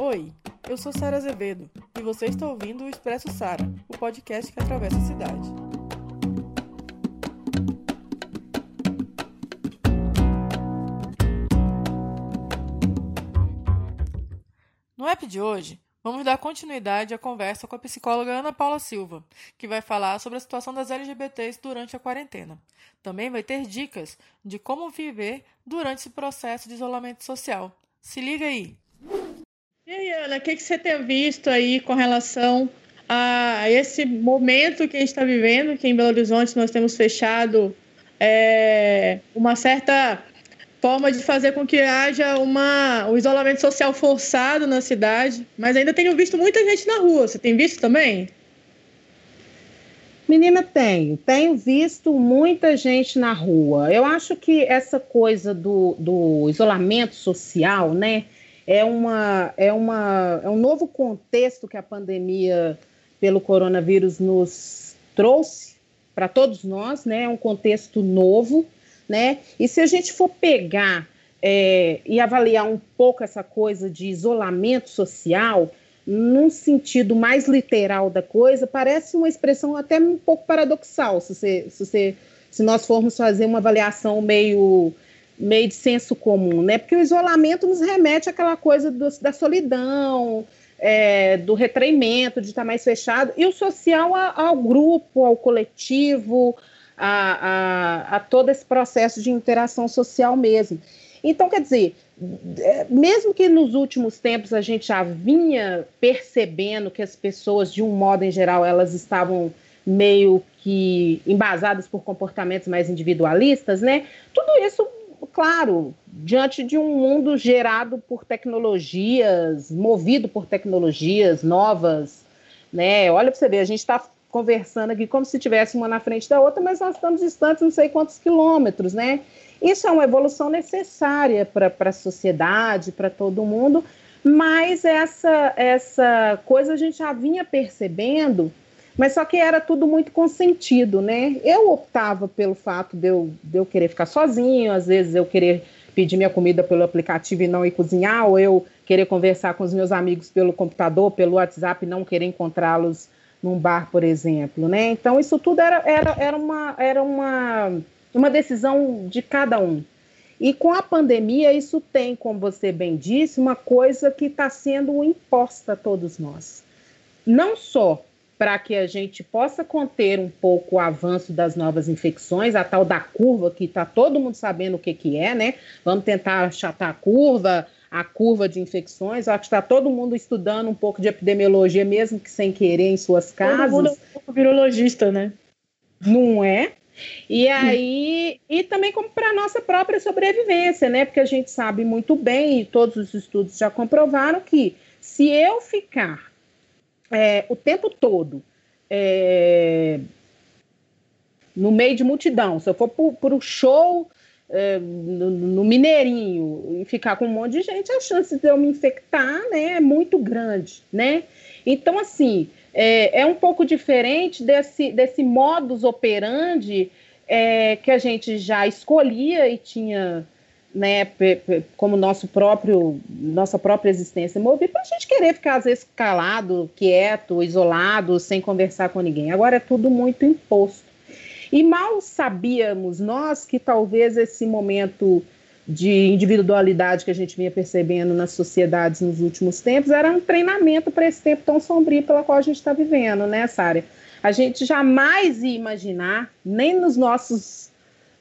Oi, eu sou Sara Azevedo e você está ouvindo o Expresso Sara, o podcast que atravessa a cidade. No app de hoje, vamos dar continuidade à conversa com a psicóloga Ana Paula Silva, que vai falar sobre a situação das LGBTs durante a quarentena. Também vai ter dicas de como viver durante esse processo de isolamento social. Se liga aí! E aí, Ana, o que, você tem visto aí com relação a esse momento que a gente está vivendo, que em Belo Horizonte nós temos fechado é, uma certa forma de fazer com que haja uma, um isolamento social forçado na cidade, mas ainda tenho visto muita gente na rua. Você tem visto também? Menina, tenho. Tenho visto muita gente na rua. Eu acho que essa coisa do, do isolamento social, né? é, uma, é, uma, é um novo contexto que a pandemia pelo coronavírus nos trouxe para todos nós, né? É um contexto novo, né? E se a gente for pegar é, e avaliar um pouco essa coisa de isolamento social, num sentido mais literal da coisa, parece uma expressão até um pouco paradoxal, se, você, se, você, se nós formos fazer uma avaliação meio meio de senso comum, né? Porque o isolamento nos remete àquela coisa do, da solidão, é, do retraimento, de estar mais fechado, e o social a, ao grupo, ao coletivo, a, a, a, todo esse processo de interação social mesmo. Então, quer dizer, é, mesmo que nos últimos tempos a gente já vinha percebendo que as pessoas, de um modo em geral, elas estavam meio que embasadas por comportamentos mais individualistas, né? Tudo isso claro, diante de um mundo gerado por tecnologias, movido por tecnologias novas, né? Olha para você ver, a gente está conversando aqui como se tivesse uma na frente da outra, mas nós estamos distantes não sei quantos quilômetros, né? Isso é uma evolução necessária para a sociedade, para todo mundo, mas essa, essa coisa a gente já vinha percebendo mas só que era tudo muito consentido, né? Eu optava pelo fato de eu, de eu querer ficar sozinho, às vezes eu querer pedir minha comida pelo aplicativo e não ir cozinhar, ou eu querer conversar com os meus amigos pelo computador, pelo WhatsApp e não querer encontrá-los num bar, por exemplo, né? Então isso tudo era, era, era, uma, era uma, uma decisão de cada um. E com a pandemia, isso tem, como você bem disse, uma coisa que está sendo imposta a todos nós. Não só para que a gente possa conter um pouco o avanço das novas infecções, a tal da curva, que está todo mundo sabendo o que, que é, né? Vamos tentar achatar a curva, a curva de infecções. Acho que está todo mundo estudando um pouco de epidemiologia, mesmo que sem querer, em suas casas. Todo mundo é um pouco virologista, né? Não é? E aí, e também como para a nossa própria sobrevivência, né? Porque a gente sabe muito bem, e todos os estudos já comprovaram que se eu ficar é, o tempo todo é, no meio de multidão, se eu for para o show no, Mineirinho e ficar com um monte de gente, a chance de eu me infectar né, é muito grande, né? Então, assim, é, é um pouco diferente desse, desse modus operandi é, que a gente já escolhia e tinha né, como nosso próprio, nossa própria existência movida, para a gente querer ficar, às vezes, calado, quieto, isolado, sem conversar com ninguém. Agora é tudo muito imposto. E mal sabíamos nós que talvez esse momento de individualidade que a gente vinha percebendo nas sociedades nos últimos tempos era um treinamento para esse tempo tão sombrio pela qual a gente está vivendo, né, Sária? A gente jamais ia imaginar, nem nos nossos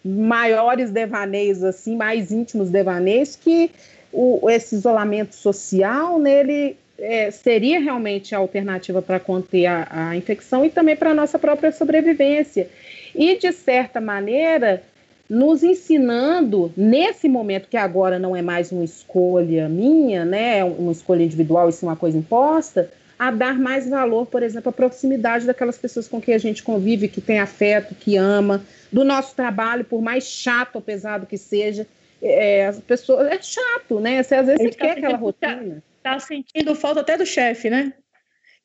maiores devaneios, assim, mais íntimos devaneios, que o, esse isolamento social nele é, seria realmente a alternativa para conter a, a infecção e também para a nossa própria sobrevivência. E, de certa maneira, nos ensinando, nesse momento que agora não é mais uma escolha minha, né, uma escolha individual, isso é uma coisa imposta, a dar mais valor, por exemplo, à proximidade daquelas pessoas com quem a gente convive, que tem afeto, que ama, do nosso trabalho, por mais chato ou pesado que seja, é, as pessoas é chato, né? Você, às vezes você tá quer aquela rotina. Tá sentindo falta até do chefe, né?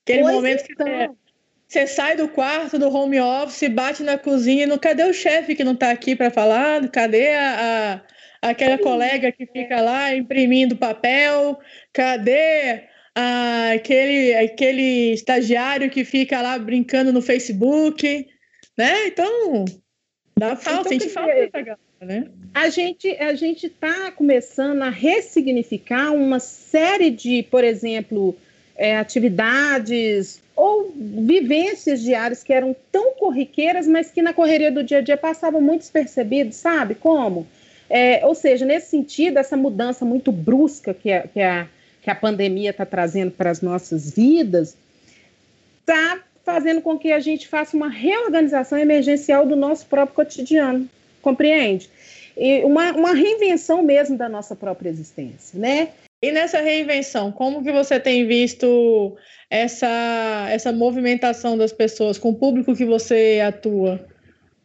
Aquele pois momento então. que você Você sai do quarto do home office, bate na cozinha e não cadê o chefe que não está aqui para falar? Cadê a, a, aquela colega que fica lá imprimindo papel? Cadê a, aquele, aquele estagiário que fica lá brincando no Facebook? Né? Então, dá falta, então, a gente falta dessa galera, né? A gente a gente está começando a ressignificar uma série de, por exemplo, é, atividades ou vivências diárias que eram tão corriqueiras, mas que na correria do dia a dia passavam muito despercebidos, sabe? Como? É, ou seja, nesse sentido, essa mudança muito brusca que a, que a, que a pandemia está trazendo para as nossas vidas, está fazendo com que a gente faça uma reorganização emergencial do nosso próprio cotidiano, compreende? Uma, uma reinvenção mesmo da nossa própria existência, né? E nessa reinvenção, como que você tem visto essa, essa movimentação das pessoas com o público que você atua?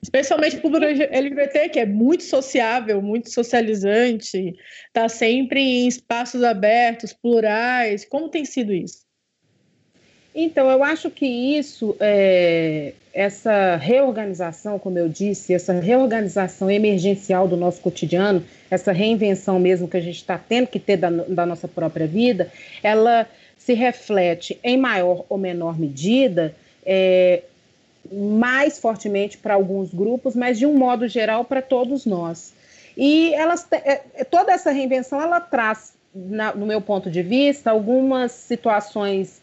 Especialmente o público LGBT, que é muito sociável, muito socializante, está sempre em espaços abertos, plurais. Como tem sido isso? Então, eu acho que isso, é, essa reorganização, como eu disse, essa reorganização emergencial do nosso cotidiano, essa reinvenção mesmo que a gente está tendo que ter da, da nossa própria vida, ela se reflete em maior ou menor medida, é, mais fortemente para alguns grupos, mas de um modo geral para todos nós. E elas, é, é, toda essa reinvenção ela traz, na, no meu ponto de vista, algumas situações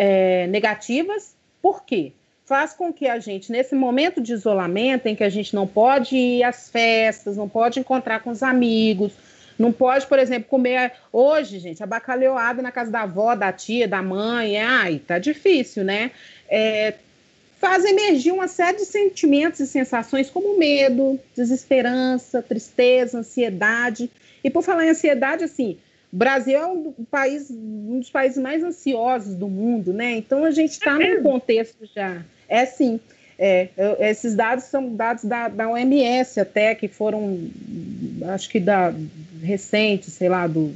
é, negativas. Por quê? Faz com que a gente, nesse momento de isolamento, em que a gente não pode ir às festas, não pode encontrar com os amigos, não pode, por exemplo, comer hoje, gente, abacalhoada na casa da avó, da tia, da mãe. Ai, tá difícil, né? É, faz emergir uma série de sentimentos e sensações como medo, desesperança, tristeza, ansiedade. E por falar em ansiedade, assim, o Brasil é um, país, um dos países mais ansiosos do mundo, né? Então a gente está é num contexto já. É sim. É, esses dados são dados da, da OMS até, que foram, acho que da recente, sei lá, do,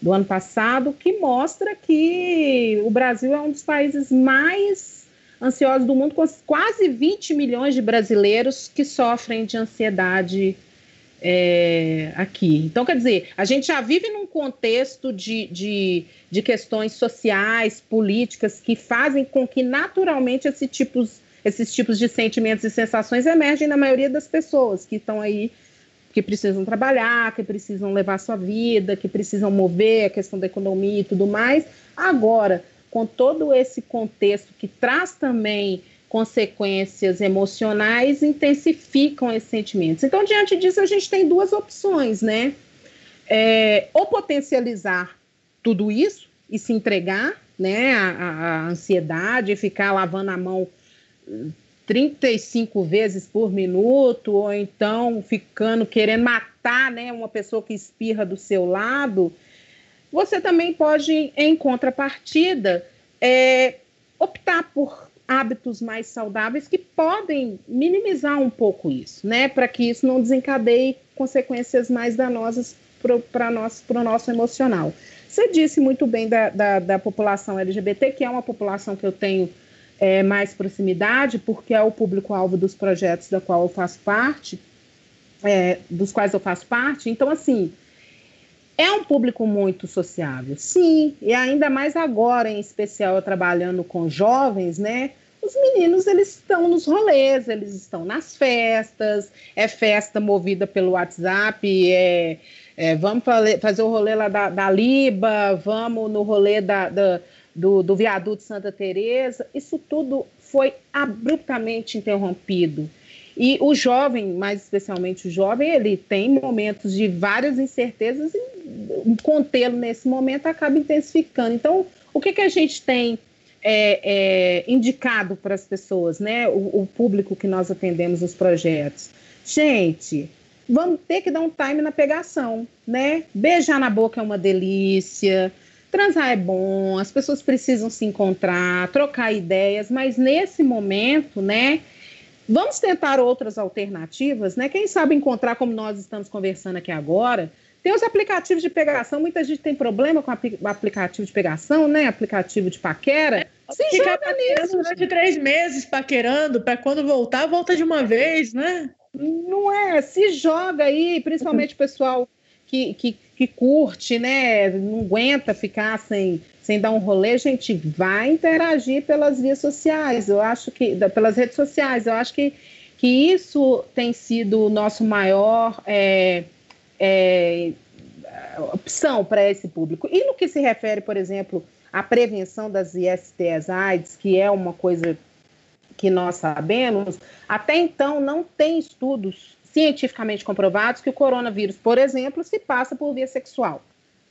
do ano passado, que mostra que o Brasil é um dos países mais ansiosos do mundo, com quase 20 milhões de brasileiros que sofrem de ansiedade é, aqui. Então, quer dizer, a gente já vive num contexto de, de, de questões sociais, políticas, que fazem com que naturalmente esse tipos, esses tipos de sentimentos e sensações emergem na maioria das pessoas que estão aí, que precisam trabalhar, que precisam levar sua vida, que precisam mover a questão da economia e tudo mais. Agora, com todo esse contexto que traz também consequências emocionais intensificam esses sentimentos. Então, diante disso, a gente tem duas opções, né? É, ou potencializar tudo isso e se entregar, né, a, a ansiedade, ficar lavando a mão 35 vezes por minuto, ou então ficando querendo matar, né, uma pessoa que espirra do seu lado, você também pode, em contrapartida, é, optar por hábitos mais saudáveis que podem minimizar um pouco isso, né? Para que isso não desencadeie consequências mais danosas para o nosso emocional. Você disse muito bem da, da, da, população LGBT, que é uma população que eu tenho é, mais proximidade, porque é o público-alvo dos projetos da qual eu faço parte, é, dos quais eu faço parte. Então, assim, é um público muito sociável, sim, e ainda mais agora, em especial, eu trabalhando com jovens, né? Os meninos, eles estão nos rolês, eles estão nas festas, é festa movida pelo WhatsApp, é, é vamos fazer o rolê lá da, da Liba, vamos no rolê da, da do, do viaduto Santa Teresa, isso tudo foi abruptamente interrompido. E o jovem, mais especialmente o jovem, ele tem momentos de várias incertezas e contê-lo nesse momento acaba intensificando. Então, o que, que a gente tem é, é, indicado para as pessoas, né? O, o, público que nós atendemos nos projetos. Gente, vamos ter que dar um time na pegação, né? Beijar na boca é uma delícia, transar é bom, as pessoas precisam se encontrar, trocar ideias, mas nesse momento, né? Vamos tentar outras alternativas, né? Quem sabe encontrar, como nós estamos conversando aqui agora, Tem os aplicativos de pegação, muita gente tem problema com aplicativo de pegação, né? Aplicativo de paquera. Se Ficar joga nisso. Durante três meses paquerando, para quando voltar, volta de uma vez, né? Não é? Se joga aí, principalmente o pessoal que, que, que curte, né? Não aguenta ficar sem, sem dar um rolê, gente, vai interagir pelas vias sociais. Eu acho que, pelas redes sociais, eu acho que, que isso tem sido o nosso maior. É, é, opção para esse público. E no que se refere, por exemplo, à prevenção das ISTs AIDS, que é uma coisa que nós sabemos, até então não tem estudos cientificamente comprovados que o coronavírus, por exemplo, se passa por via sexual.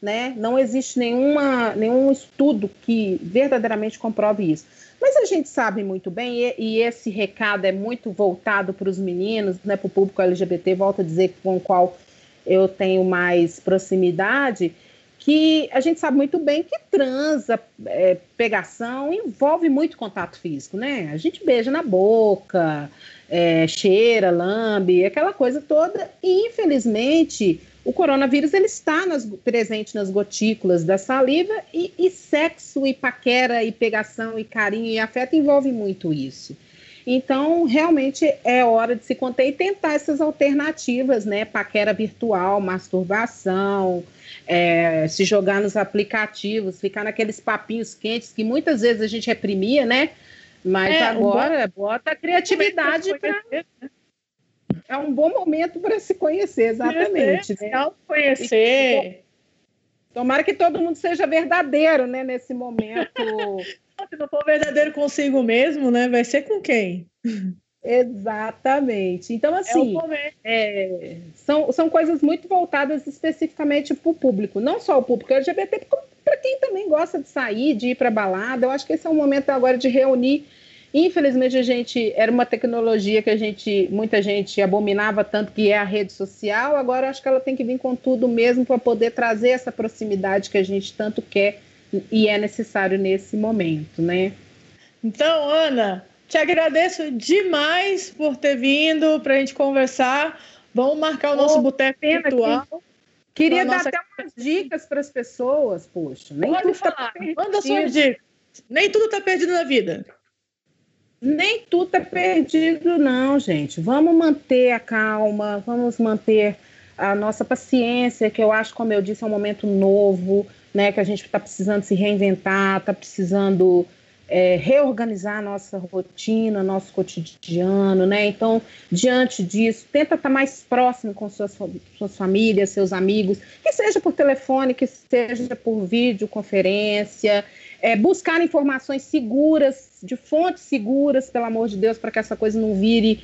Né? Não existe nenhuma, nenhum estudo que verdadeiramente comprove isso. Mas a gente sabe muito bem, e, e esse recado é muito voltado para os meninos, né, para o público LGBT, volto a dizer com o qual eu tenho mais proximidade, que a gente sabe muito bem que transa, é, pegação, envolve muito contato físico, né? A gente beija na boca, é, cheira, lambe, aquela coisa toda. E, infelizmente, o coronavírus ele está nas, presente nas gotículas da saliva e, e sexo, e paquera, e pegação, e carinho, e afeto envolve muito isso. Então, realmente é hora de se conter e tentar essas alternativas, né? Paquera virtual, masturbação, é, se jogar nos aplicativos, ficar naqueles papinhos quentes que muitas vezes a gente reprimia, né? Mas é, agora um bom... bota a criatividade para. Né? É um bom momento para se conhecer, exatamente. Conhecer, né? conhecer. Tomara que todo mundo seja verdadeiro, né, nesse momento. Se não for verdadeiro consigo mesmo, né? Vai ser com quem? Exatamente. Então, é assim, é, são, são coisas muito voltadas especificamente para o público, não só o público LGBT, para quem também gosta de sair, de ir para balada. Eu acho que esse é o momento agora de reunir. Infelizmente, a gente era uma tecnologia que a gente, muita gente abominava tanto que é a rede social. Agora, acho que ela tem que vir com tudo mesmo para poder trazer essa proximidade que a gente tanto quer e é necessário nesse momento, né? Então, Ana, te agradeço demais por ter vindo para a gente conversar. Vamos marcar o nosso oh, boteco virtual. Que... Queria dar até umas dicas para as pessoas, poxa. Nem Pode tudo tá falar, tá manda suas dicas. Nem tudo está perdido na vida. Nem tudo está perdido, não, gente. Vamos manter a calma, vamos manter a nossa paciência, que eu acho, como eu disse, é um momento novo né, que a gente está precisando se reinventar, está precisando é, reorganizar a nossa rotina, nosso cotidiano, né? Então, diante disso, tenta estar mais próximo com suas, suas famílias, seus amigos, que seja por telefone, que seja por videoconferência, é, buscar informações seguras, de fontes seguras, pelo amor de Deus, para que essa coisa não vire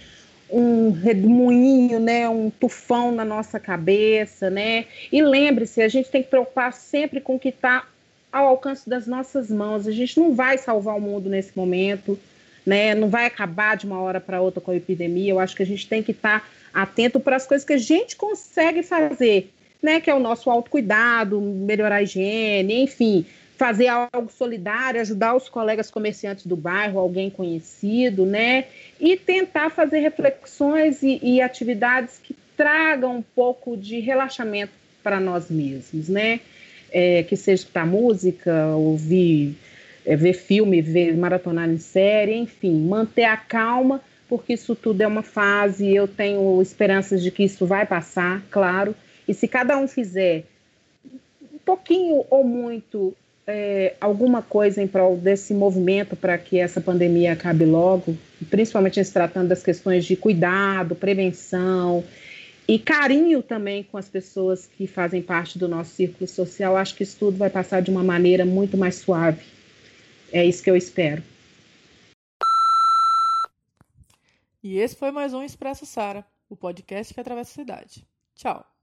um redemoinho, né, um tufão na nossa cabeça, né? E lembre-se, a gente tem que preocupar sempre com o que está ao alcance das nossas mãos. A gente não vai salvar o mundo nesse momento, né? Não vai acabar de uma hora para outra com a epidemia. Eu acho que a gente tem que estar tá atento para as coisas que a gente consegue fazer, né? Que é o nosso autocuidado, melhorar a higiene, enfim, fazer algo solidário, ajudar os colegas comerciantes do bairro, alguém conhecido, né? E tentar fazer reflexões e, e atividades que tragam um pouco de relaxamento para nós mesmos, né? É, que seja escutar música, ouvir, é, ver filme, ver maratonar em série, enfim, manter a calma, porque isso tudo é uma fase. Eu tenho esperanças de que isso vai passar, claro. E se cada um fizer um pouquinho ou muito é, alguma coisa em prol desse movimento para que essa pandemia acabe logo, principalmente se tratando das questões de cuidado, prevenção e carinho também com as pessoas que fazem parte do nosso círculo social, acho que isso tudo vai passar de uma maneira muito mais suave. É isso que eu espero. E esse foi mais um Expresso Sara, o podcast que atravessa a cidade. Tchau.